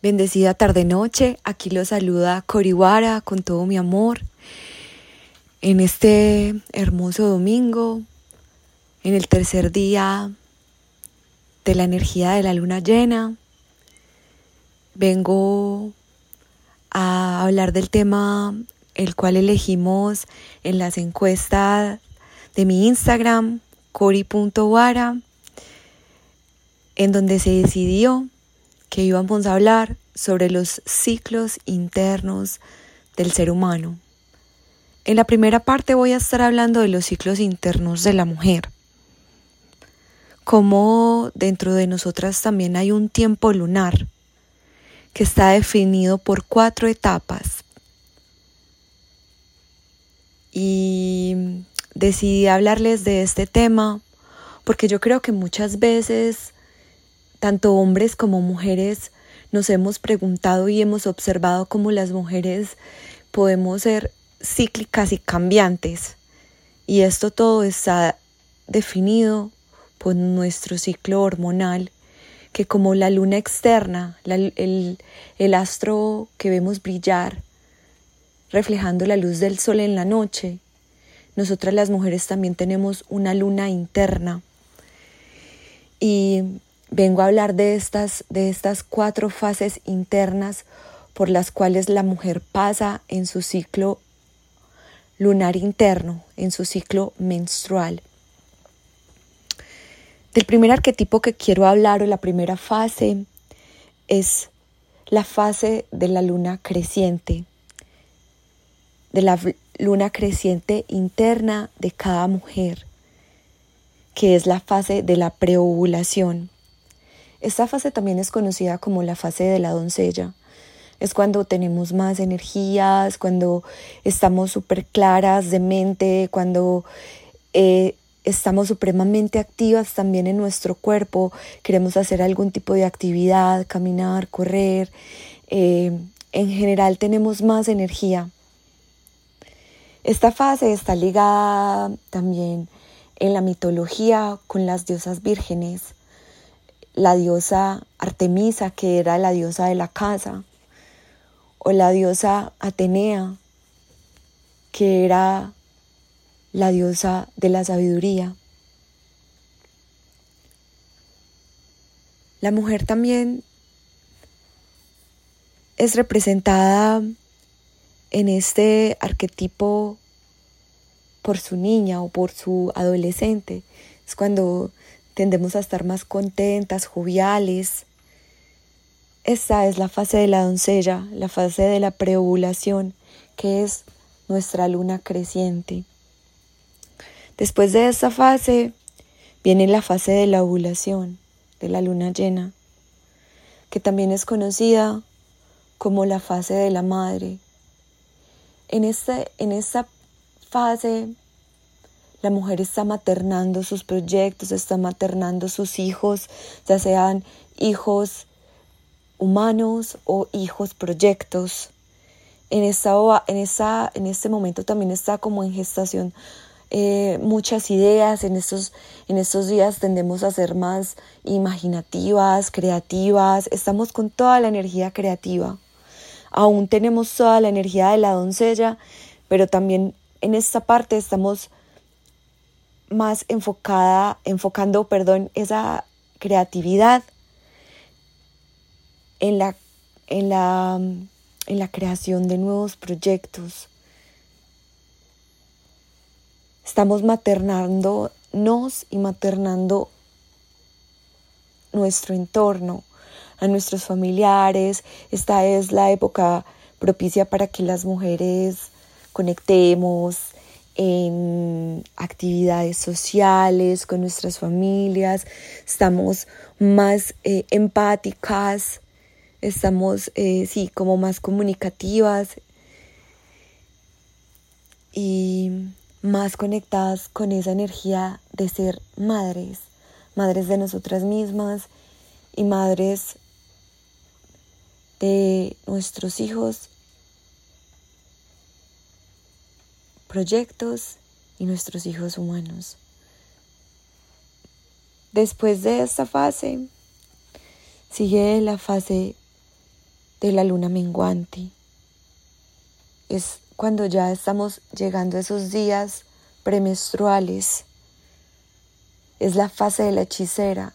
Bendecida tarde-noche, aquí lo saluda Coriwara con todo mi amor. En este hermoso domingo, en el tercer día de la energía de la luna llena, vengo a hablar del tema el cual elegimos en las encuestas de mi Instagram, cori.wara, en donde se decidió que íbamos a hablar sobre los ciclos internos del ser humano. En la primera parte voy a estar hablando de los ciclos internos de la mujer. Como dentro de nosotras también hay un tiempo lunar que está definido por cuatro etapas. Y decidí hablarles de este tema porque yo creo que muchas veces tanto hombres como mujeres nos hemos preguntado y hemos observado cómo las mujeres podemos ser cíclicas y cambiantes. Y esto todo está definido por nuestro ciclo hormonal, que como la luna externa, el, el astro que vemos brillar, reflejando la luz del sol en la noche, nosotras las mujeres también tenemos una luna interna. Y vengo a hablar de estas, de estas cuatro fases internas por las cuales la mujer pasa en su ciclo lunar interno, en su ciclo menstrual. Del primer arquetipo que quiero hablar o la primera fase es la fase de la luna creciente, de la luna creciente interna de cada mujer, que es la fase de la preovulación. Esta fase también es conocida como la fase de la doncella. Es cuando tenemos más energías, cuando estamos súper claras de mente, cuando eh, estamos supremamente activas también en nuestro cuerpo, queremos hacer algún tipo de actividad, caminar, correr. Eh, en general tenemos más energía. Esta fase está ligada también en la mitología con las diosas vírgenes la diosa Artemisa, que era la diosa de la casa, o la diosa Atenea, que era la diosa de la sabiduría. La mujer también es representada en este arquetipo por su niña o por su adolescente. Es cuando tendemos a estar más contentas, joviales. Esta es la fase de la doncella, la fase de la preovulación, que es nuestra luna creciente. Después de esta fase viene la fase de la ovulación, de la luna llena, que también es conocida como la fase de la madre. En, este, en esta fase la mujer está maternando sus proyectos, está maternando sus hijos, ya sean hijos humanos o hijos proyectos. En, esta, en, esa, en este momento también está como en gestación eh, muchas ideas. En estos, en estos días tendemos a ser más imaginativas, creativas. Estamos con toda la energía creativa. Aún tenemos toda la energía de la doncella, pero también en esta parte estamos más enfocada, enfocando, perdón, esa creatividad en la, en la, en la creación de nuevos proyectos. Estamos maternándonos y maternando nuestro entorno, a nuestros familiares. Esta es la época propicia para que las mujeres conectemos, en actividades sociales con nuestras familias, estamos más eh, empáticas, estamos, eh, sí, como más comunicativas y más conectadas con esa energía de ser madres, madres de nosotras mismas y madres de nuestros hijos proyectos y nuestros hijos humanos. Después de esta fase, sigue la fase de la luna menguante. Es cuando ya estamos llegando a esos días premenstruales. Es la fase de la hechicera,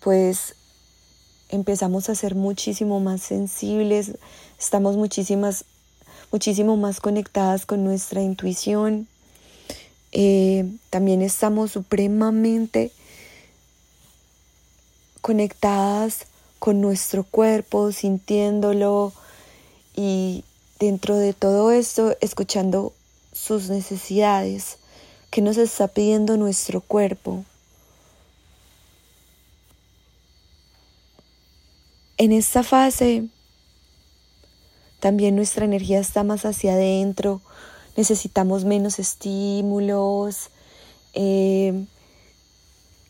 pues empezamos a ser muchísimo más sensibles, estamos muchísimas, muchísimo más conectadas con nuestra intuición. Eh, también estamos supremamente conectadas con nuestro cuerpo, sintiéndolo y dentro de todo esto escuchando sus necesidades que nos está pidiendo nuestro cuerpo. En esta fase también nuestra energía está más hacia adentro, necesitamos menos estímulos, eh,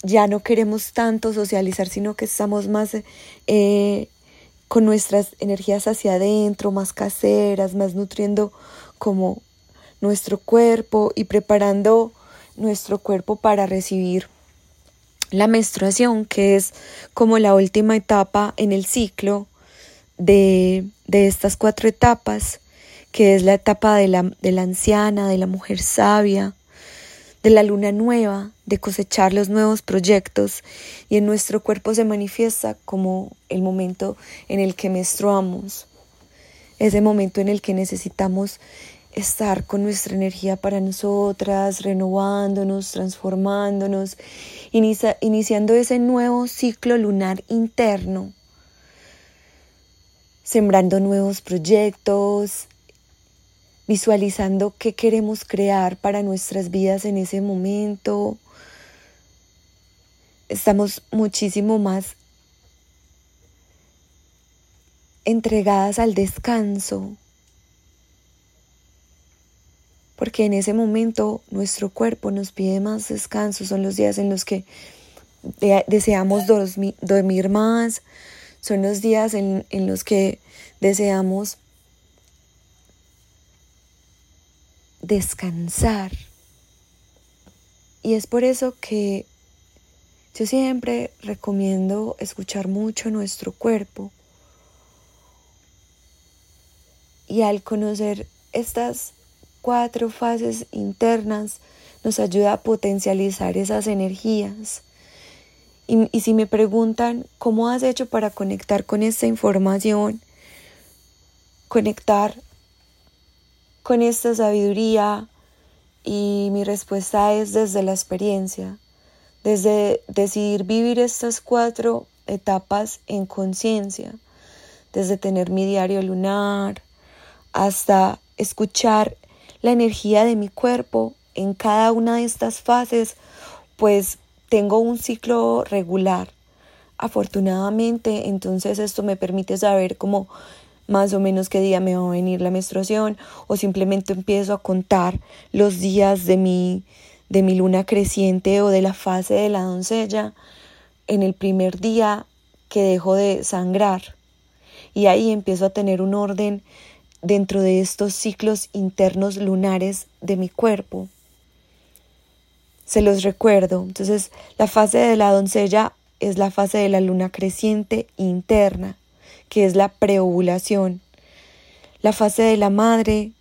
ya no queremos tanto socializar, sino que estamos más eh, con nuestras energías hacia adentro, más caseras, más nutriendo como nuestro cuerpo y preparando nuestro cuerpo para recibir la menstruación, que es como la última etapa en el ciclo de, estas cuatro etapas, que es la etapa de la, de la anciana, de la mujer sabia, de la luna nueva, de cosechar los nuevos proyectos. Y en nuestro cuerpo se manifiesta como el momento en el que menstruamos, ese momento en el que necesitamos estar con nuestra energía para nosotras, renovándonos, transformándonos, iniciando ese nuevo ciclo lunar interno, sembrando nuevos proyectos, visualizando qué queremos crear para nuestras vidas en ese momento. Estamos muchísimo más entregadas al descanso, porque en ese momento nuestro cuerpo nos pide más descanso, son los días en los que deseamos dormir, más, son los días en, en los que deseamos descansar. Y es por eso que yo siempre recomiendo escuchar mucho nuestro cuerpo. Y al conocer estas cuatro fases internas nos ayuda a potencializar esas energías. Y, si me preguntan cómo has hecho para conectar con esta información, conectar con esta sabiduría, y mi respuesta es desde la experiencia, desde decidir vivir estas cuatro etapas en conciencia, desde tener mi diario lunar hasta escuchar la energía de mi cuerpo en cada una de estas fases, pues tengo un ciclo regular. Afortunadamente, entonces esto me permite saber cómo más o menos qué día me va a venir la menstruación o simplemente empiezo a contar los días de mi de mi luna creciente o de la fase de la doncella en el primer día que dejo de sangrar y ahí empiezo a tener un orden dentro de estos ciclos internos lunares de mi cuerpo. Se los recuerdo. Entonces, la fase de la doncella es la fase de la luna creciente interna, que es la preovulación. La fase de la madre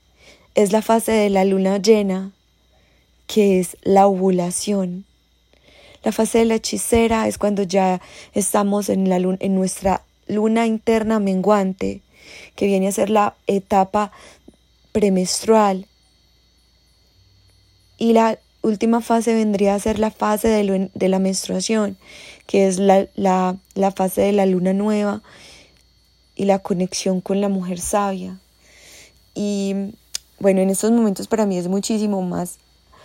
es la fase de la luna llena, que es la ovulación. La fase de la hechicera es cuando ya estamos en, la en nuestra luna interna menguante, que viene a ser la etapa premenstrual. Y la última fase vendría a ser la fase de, la menstruación, que es la, la fase de la luna nueva y la conexión con la mujer sabia. Y bueno, en estos momentos para mí es muchísimo más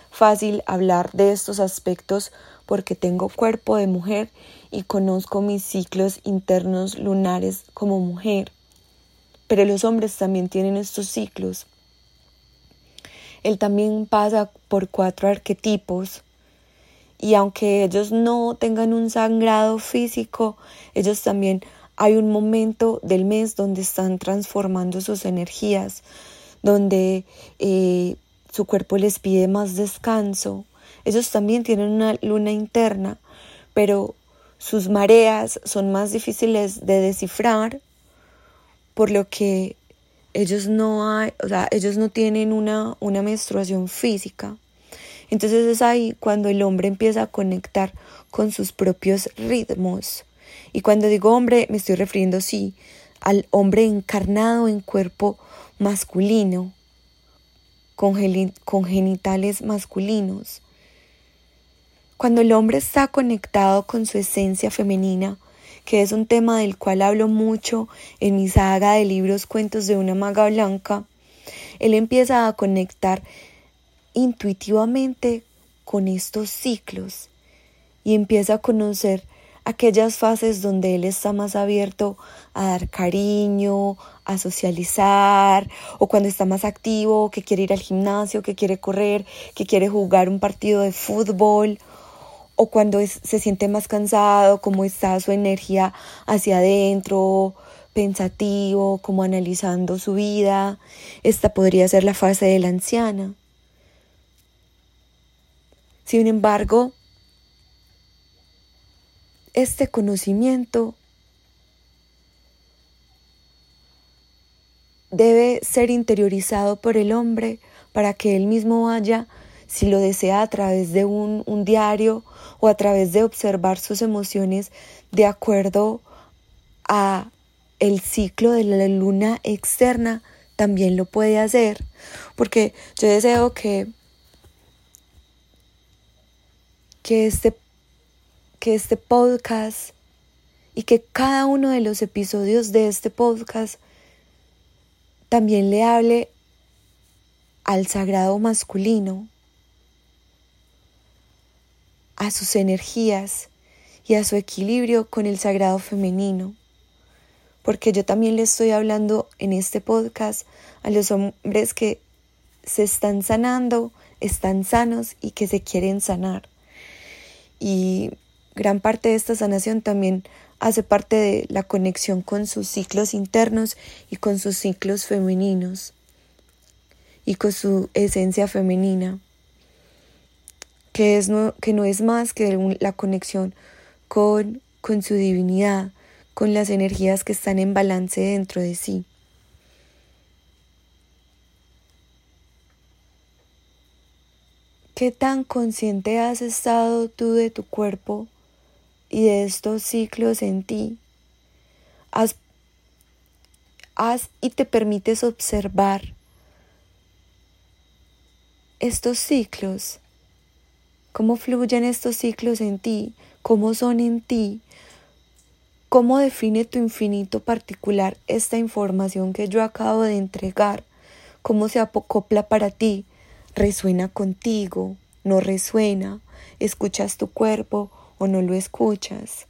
fácil hablar de estos aspectos porque tengo cuerpo de mujer y conozco mis ciclos internos lunares como mujer pero los hombres también tienen estos ciclos. Él también pasa por cuatro arquetipos y aunque ellos no tengan un sangrado físico, ellos también hay un momento del mes donde están transformando sus energías, donde eh, su cuerpo les pide más descanso. Ellos también tienen una luna interna, pero sus mareas son más difíciles de descifrar por lo que ellos no hay, o sea, ellos no tienen una, una menstruación física. Entonces es ahí cuando el hombre empieza a conectar con sus propios ritmos. Y cuando digo hombre, me estoy refiriendo, sí, al hombre encarnado en cuerpo masculino, con, con genitales masculinos. Cuando el hombre está conectado con su esencia femenina, que es un tema del cual hablo mucho en mi saga de libros Cuentos de una maga blanca, él empieza a conectar intuitivamente con estos ciclos y empieza a conocer aquellas fases donde él está más abierto a dar cariño, a socializar, o cuando está más activo, que quiere ir al gimnasio, que quiere correr, que quiere jugar un partido de fútbol, o cuando se siente más cansado, cómo está su energía hacia adentro, pensativo, como analizando su vida. Esta podría ser la fase de la anciana. Sin embargo, este conocimiento debe ser interiorizado por el hombre para que él mismo vaya, si lo desea, a través de un, un diario o a través de observar sus emociones de acuerdo a el ciclo de la luna externa también lo puede hacer. Porque yo deseo que que este que este podcast y que cada uno de los episodios de este podcast también le hable al sagrado masculino a sus energías y a su equilibrio con el sagrado femenino. Porque yo también le estoy hablando en este podcast a los hombres que se están sanando, están sanos y que se quieren sanar. Y gran parte de esta sanación también hace parte de la conexión con sus ciclos internos y con sus ciclos femeninos y con su esencia femenina que, es no, que no es más que la conexión con, con su divinidad, con las energías que están en balance dentro de sí. ¿Qué tan consciente has estado tú de tu cuerpo y de estos ciclos en ti? Haz, haz y te permites observar estos ciclos cómo fluyen estos ciclos en ti, cómo son en ti, cómo define tu infinito particular esta información que yo acabo de entregar, cómo se acopla para ti, resuena contigo, no resuena, escuchas tu cuerpo o no lo escuchas.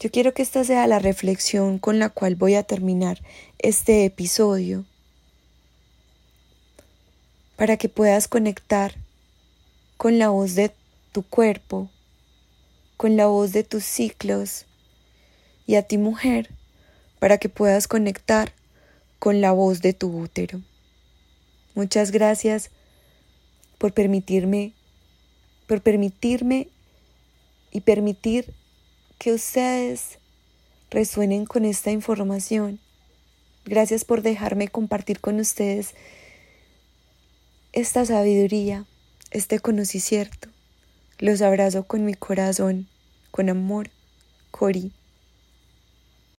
Yo quiero que esta sea la reflexión con la cual voy a terminar este episodio, para que puedas conectar con la voz de tu cuerpo, con la voz de tus ciclos y a ti mujer para que puedas conectar con la voz de tu útero. Muchas gracias por permitirme, por permitirme y permitir que ustedes resuenen con esta información. Gracias por dejarme compartir con ustedes esta sabiduría este conocimiento. Los abrazo con mi corazón, con amor, Cori.